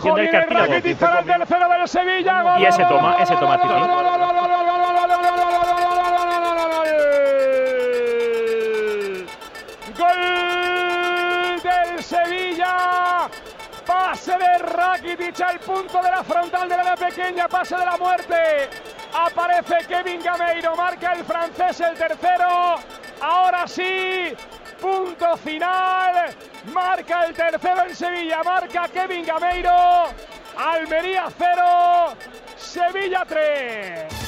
operación del cartílago. Y ese toma, ese toma Gol del Sevilla. Pase de Rakitic al punto de la frontal de la pequeña, pase de la muerte. Aparece Kevin Gameiro, marca el francés el tercero. Ahora sí, punto final. Marca el tercero en Sevilla, marca Kevin Gameiro. Almería 0, Sevilla 3.